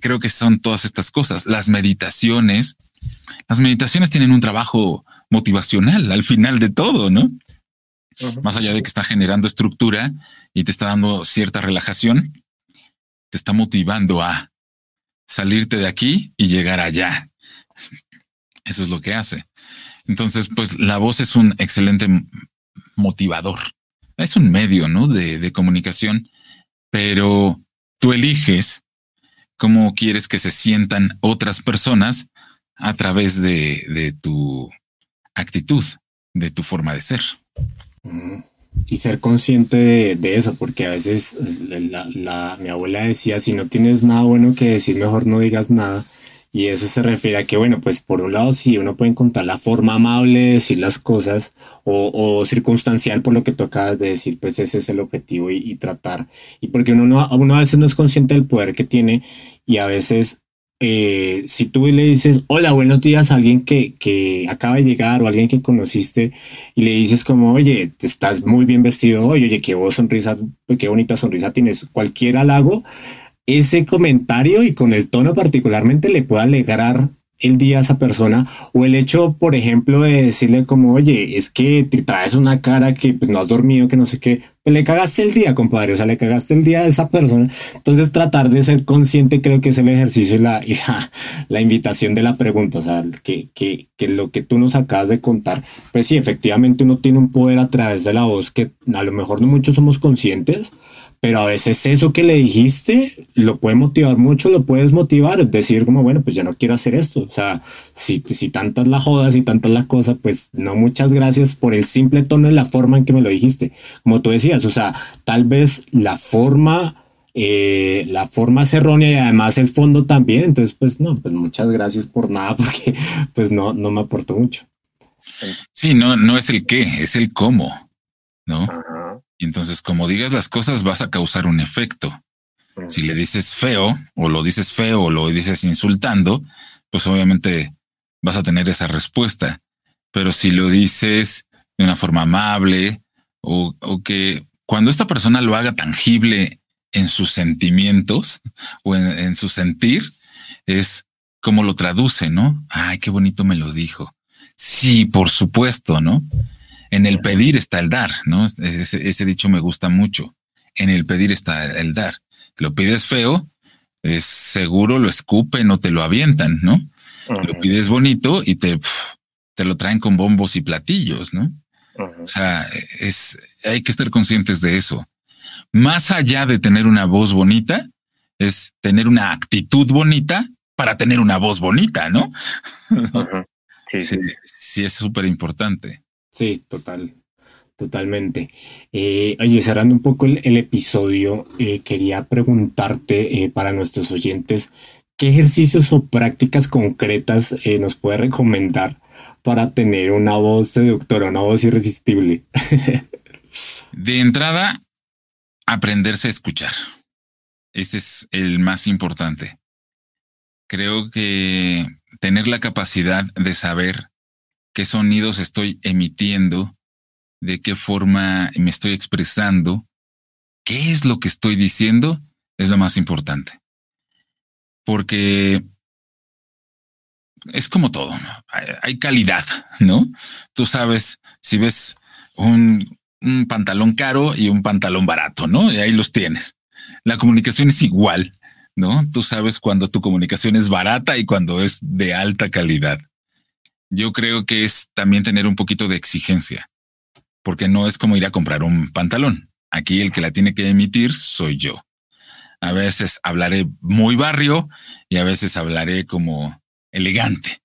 Creo que son todas estas cosas. Las meditaciones, las meditaciones tienen un trabajo motivacional al final de todo, ¿no? Más allá de que está generando estructura y te está dando cierta relajación, te está motivando a salirte de aquí y llegar allá. Eso es lo que hace. Entonces, pues la voz es un excelente motivador. Es un medio, ¿no? De, de comunicación, pero tú eliges cómo quieres que se sientan otras personas a través de, de tu actitud, de tu forma de ser. Y ser consciente de, eso, porque a veces la, mi abuela decía, si no tienes nada bueno que decir, mejor no digas nada. Y eso se refiere a que, bueno, pues por un lado sí, uno puede encontrar la forma amable de decir las cosas o, circunstancial por lo que tú acabas de decir, pues ese es el objetivo y, tratar. Y porque uno, no, uno a veces no es consciente del poder que tiene y a veces eh, si tú le dices, hola, buenos días a alguien que, que, acaba de llegar o alguien que conociste y le dices como, oye, estás muy bien vestido hoy, oye, qué vos sonrisa, qué bonita sonrisa tienes, cualquier halago, ese comentario y con el tono particularmente le puede alegrar el día a esa persona o el hecho, por ejemplo, de decirle como, oye, es que te traes una cara que pues, no has dormido, que no sé qué, pues le cagaste el día, compadre, o sea, le cagaste el día a esa persona. Entonces tratar de ser consciente creo que es el ejercicio y la, la, invitación de la pregunta, o sea, que, que, que lo que tú nos acabas de contar, pues sí, efectivamente uno tiene un poder a través de la voz que a lo mejor no muchos somos conscientes, pero a veces eso que le dijiste lo puede motivar mucho, lo puedes motivar, decir como, bueno, pues ya no quiero hacer esto. O sea, si, si tantas la jodas y tantas la cosa, pues no muchas gracias por el simple tono y la forma en que me lo dijiste. Como tú decías, o sea, tal vez la forma, eh, la forma es errónea y además el fondo también. Entonces, pues no, pues muchas gracias por nada porque pues no, no me aportó mucho. Sí, no, no es el qué, es el cómo, ¿no? Y entonces, como digas las cosas, vas a causar un efecto. Si le dices feo, o lo dices feo, o lo dices insultando, pues obviamente vas a tener esa respuesta. Pero si lo dices de una forma amable, o, que cuando esta persona lo haga tangible en sus sentimientos o en, en su sentir, es como lo traduce, ¿no? Ay, qué bonito me lo dijo. Sí, por supuesto, ¿no? En el pedir está el dar, ¿no? Ese, dicho me gusta mucho. En el pedir está el dar. Lo pides feo, es seguro lo escupen o te lo avientan, ¿no? Lo pides bonito y te, te lo traen con bombos y platillos, ¿no? O sea, es, hay que estar conscientes de eso. Más allá de tener una voz bonita, es tener una actitud bonita para tener una voz bonita, ¿no? sí, sí, sí, es súper importante. Sí, total, totalmente. Eh, cerrando un poco el, episodio, eh, quería preguntarte eh, para nuestros oyentes, ¿qué ejercicios o prácticas concretas nos puede recomendar para tener una voz seductora, una voz irresistible? De entrada, aprenderse a escuchar. Este es el más importante. Creo que tener la capacidad de saber qué sonidos estoy emitiendo, de qué forma me estoy expresando, qué es lo que estoy diciendo, es lo más importante. Porque es como todo, hay, calidad, ¿no? Tú sabes, si ves un, un pantalón caro y un pantalón barato, ¿no? Y ahí los tienes. La comunicación es igual, ¿no? Tú sabes cuando tu comunicación es barata y cuando es de alta calidad. Yo creo que es también tener un poquito de exigencia, porque no es como ir a comprar un pantalón. Aquí el que la tiene que emitir soy yo. A veces hablaré muy barrio y a veces hablaré como elegante.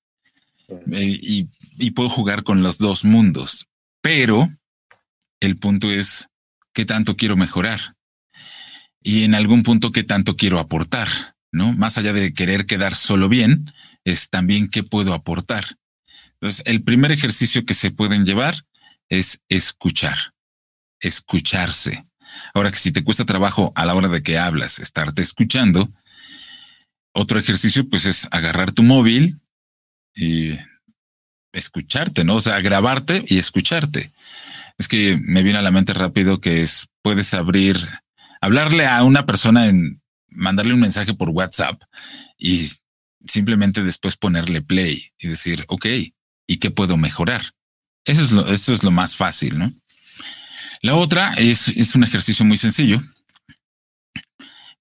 Eh, y, y puedo jugar con los dos mundos, pero el punto es qué tanto quiero mejorar y en algún punto qué tanto quiero aportar, ¿no? Más allá de querer quedar solo bien, es también qué puedo aportar. Entonces, el primer ejercicio que se pueden llevar es escuchar, escucharse. Ahora que si te cuesta trabajo a la hora de que hablas, estarte escuchando, otro ejercicio pues es agarrar tu móvil y escucharte, ¿no? O sea, grabarte y escucharte. Es que me viene a la mente rápido que es, puedes abrir, hablarle a una persona en, mandarle un mensaje por WhatsApp y simplemente después ponerle play y decir, ok, ¿y qué puedo mejorar? Eso es lo, eso es lo más fácil, ¿no? La otra es, es un ejercicio muy sencillo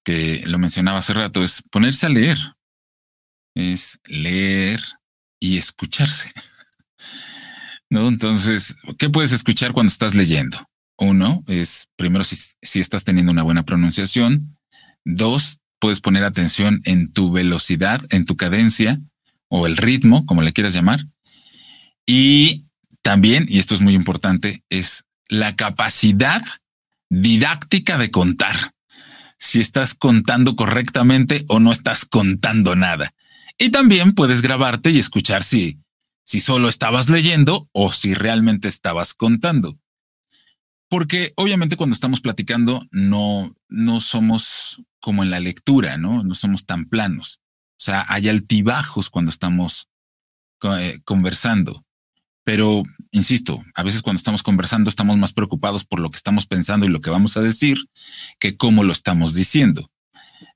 que lo mencionaba hace rato, es ponerse a leer. Es leer y escucharse. ¿No? Entonces, ¿qué puedes escuchar cuando estás leyendo? Uno es, primero, si, si estás teniendo una buena pronunciación. Dos, puedes poner atención en tu velocidad, en tu cadencia o el ritmo, como le quieras llamar. Y también, y esto es muy importante, es la capacidad didáctica de contar si estás contando correctamente o no estás contando nada. Y también puedes grabarte y escuchar si, si solo estabas leyendo o si realmente estabas contando. Porque obviamente cuando estamos platicando no, no somos como en la lectura, ¿no? No somos tan planos. O sea, hay altibajos cuando estamos eh, conversando. Pero, insisto, a veces cuando estamos conversando estamos más preocupados por lo que estamos pensando y lo que vamos a decir que cómo lo estamos diciendo.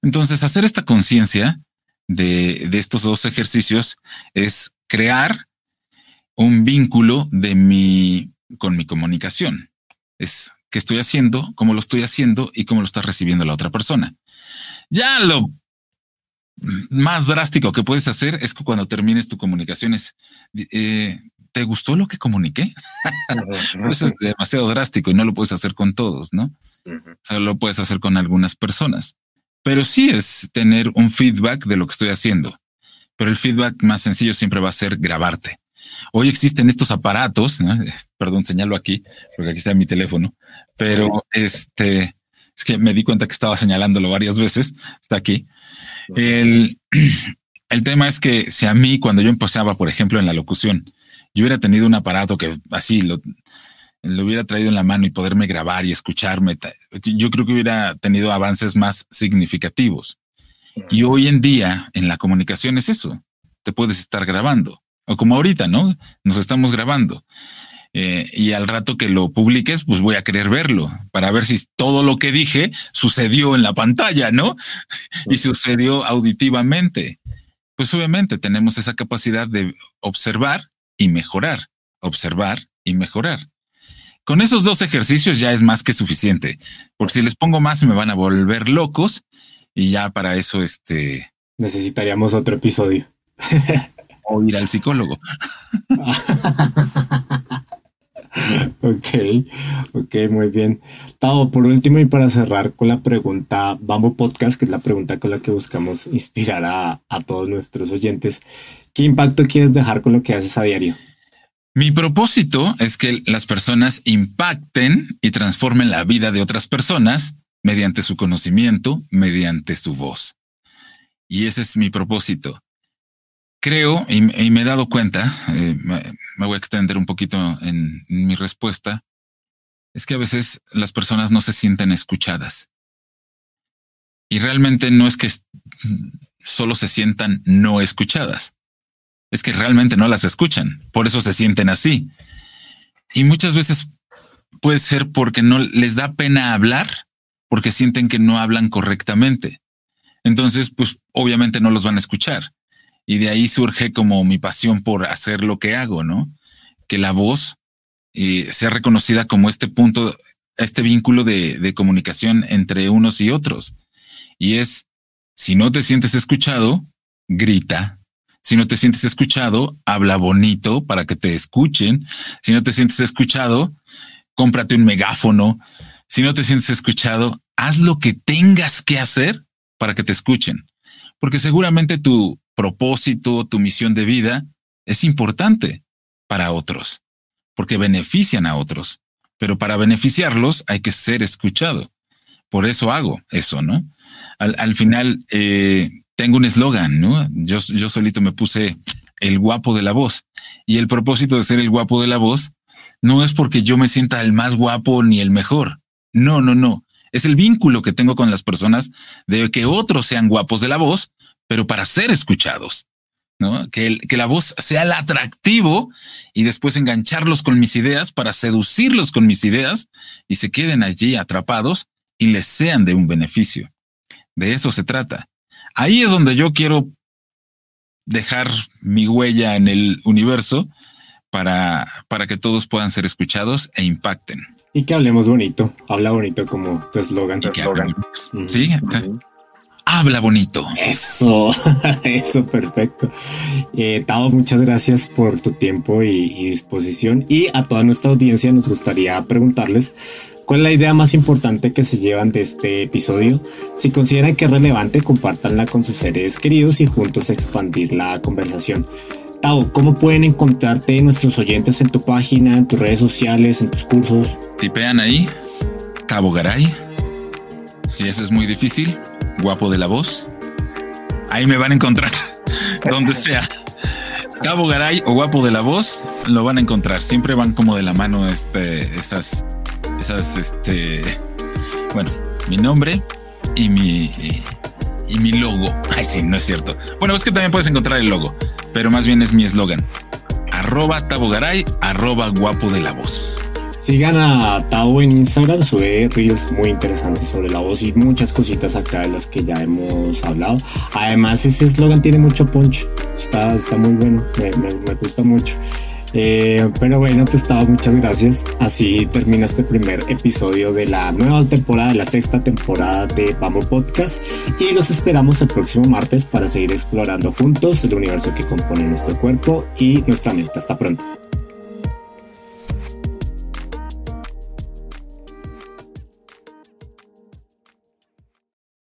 Entonces, hacer esta conciencia de, estos dos ejercicios es crear un vínculo de mi, con mi comunicación. Es qué estoy haciendo, cómo lo estoy haciendo y cómo lo está recibiendo la otra persona. Ya lo más drástico que puedes hacer es que cuando termines tu comunicación es, eh, ¿te gustó lo que comuniqué? Eso es demasiado drástico y no lo puedes hacer con todos, ¿no? Solo lo puedes hacer con algunas personas. Pero sí es tener un feedback de lo que estoy haciendo. Pero el feedback más sencillo siempre va a ser grabarte. Hoy existen estos aparatos, perdón, señalo aquí, porque aquí está mi teléfono, pero este, es que me di cuenta que estaba señalándolo varias veces, está aquí. El, el tema es que si a mí, cuando yo empezaba, por ejemplo, en la locución, yo hubiera tenido un aparato que así lo, lo hubiera traído en la mano y poderme grabar y escucharme, yo creo que hubiera tenido avances más significativos. Y hoy en día en la comunicación es eso, te puedes estar grabando, o como ahorita, ¿no? Nos estamos grabando. Eh, y al rato que lo publiques, pues voy a querer verlo para ver si todo lo que dije sucedió en la pantalla, ¿no? y sucedió auditivamente. Pues obviamente tenemos esa capacidad de observar y mejorar, observar y mejorar. Con esos dos ejercicios ya es más que suficiente, porque si les pongo más me van a volver locos y ya para eso este necesitaríamos otro episodio. o ir al psicólogo. ok, ok, muy bien. Tao, por último y para cerrar con la pregunta Bamboo Podcast, que es la pregunta con la que buscamos inspirar a, a todos nuestros oyentes, ¿Qué impacto quieres dejar con lo que haces a diario? Mi propósito es que las personas impacten y transformen la vida de otras personas mediante su conocimiento, mediante su voz. Y ese es mi propósito. Creo, y, me he dado cuenta, eh, me, voy a extender un poquito en mi respuesta, es que a veces las personas no se sienten escuchadas. Y realmente no es que solo se sientan no escuchadas es que realmente no las escuchan, por eso se sienten así. Y muchas veces puede ser porque no les da pena hablar, porque sienten que no hablan correctamente. Entonces, pues obviamente no los van a escuchar. Y de ahí surge como mi pasión por hacer lo que hago, ¿no? Que la voz eh, sea reconocida como este punto, este vínculo de, de comunicación entre unos y otros. Y es, si no te sientes escuchado, grita. Si no te sientes escuchado, habla bonito para que te escuchen. Si no te sientes escuchado, cómprate un megáfono. Si no te sientes escuchado, haz lo que tengas que hacer para que te escuchen. Porque seguramente tu propósito, tu misión de vida es importante para otros, porque benefician a otros. Pero para beneficiarlos hay que ser escuchado. Por eso hago eso, ¿no? Al, final eh, tengo un eslogan, ¿no? Yo, yo solito me puse el guapo de la voz. Y el propósito de ser el guapo de la voz no es porque yo me sienta el más guapo ni el mejor. No, no, no. Es el vínculo que tengo con las personas de que otros sean guapos de la voz, pero para ser escuchados. ¿no? Que, que la voz sea el atractivo y después engancharlos con mis ideas para seducirlos con mis ideas y se queden allí atrapados y les sean de un beneficio. De eso se trata. Ahí es donde yo quiero dejar mi huella en el universo para, para que todos puedan ser escuchados e impacten. Y que hablemos bonito, habla bonito como tu eslogan. Sí, habla bonito. Eso, eso, perfecto. Eh, Tao, muchas gracias por tu tiempo y, disposición. Y a toda nuestra audiencia nos gustaría preguntarles ¿Cuál es la idea más importante que se llevan de este episodio? Si consideran que es relevante, compártanla con sus seres queridos y juntos expandir la conversación. Tao, ¿cómo pueden encontrarte nuestros oyentes en tu página, en tus redes sociales, en tus cursos? Tipean ahí, Cabo Garay. Si eso es muy difícil, guapo de la voz. Ahí me van a encontrar, donde sea. Cabo Garay o guapo de la voz, lo van a encontrar. Siempre van como de la mano este, esas esas, este, bueno, mi nombre y mi, y, mi logo. Ay, sí, no es cierto. Bueno, es que también puedes encontrar el logo, pero más bien es mi eslogan. Arroba Tabogaray, arroba guapo de la voz. Sigan a Tabo en Instagram, sube reels muy interesantes sobre la voz y muchas cositas acá de las que ya hemos hablado. Además, ese eslogan tiene mucho punch, está, está muy bueno, me, me gusta mucho. Eh, pero bueno, pues estaba muchas gracias. Así termina este primer episodio de la nueva temporada, de la sexta temporada de Vamos Podcast. Y los esperamos el próximo martes para seguir explorando juntos el universo que compone nuestro cuerpo y nuestra mente. Hasta pronto.